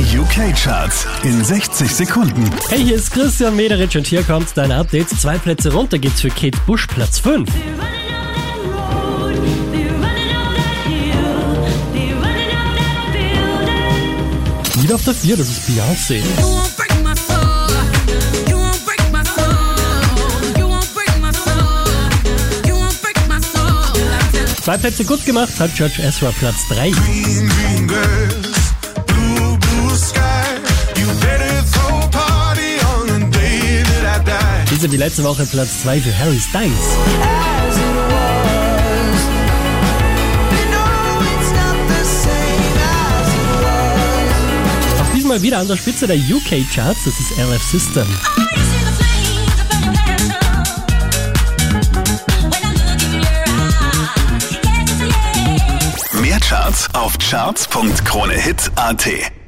Die UK-Charts in 60 Sekunden. Hey, hier ist Christian Mederitsch und hier kommt dein Update. Zwei Plätze runter geht's für Kate Bush, Platz 5. Wieder auf der 4, das ist Beyoncé. Zwei Plätze gut gemacht hat George Ezra, Platz 3. Diese die letzte Woche Platz 2 für Harry Styles. Auch diesmal wieder an der Spitze der UK-Charts, das ist LF System. Mehr Charts auf charts.kronehit.at.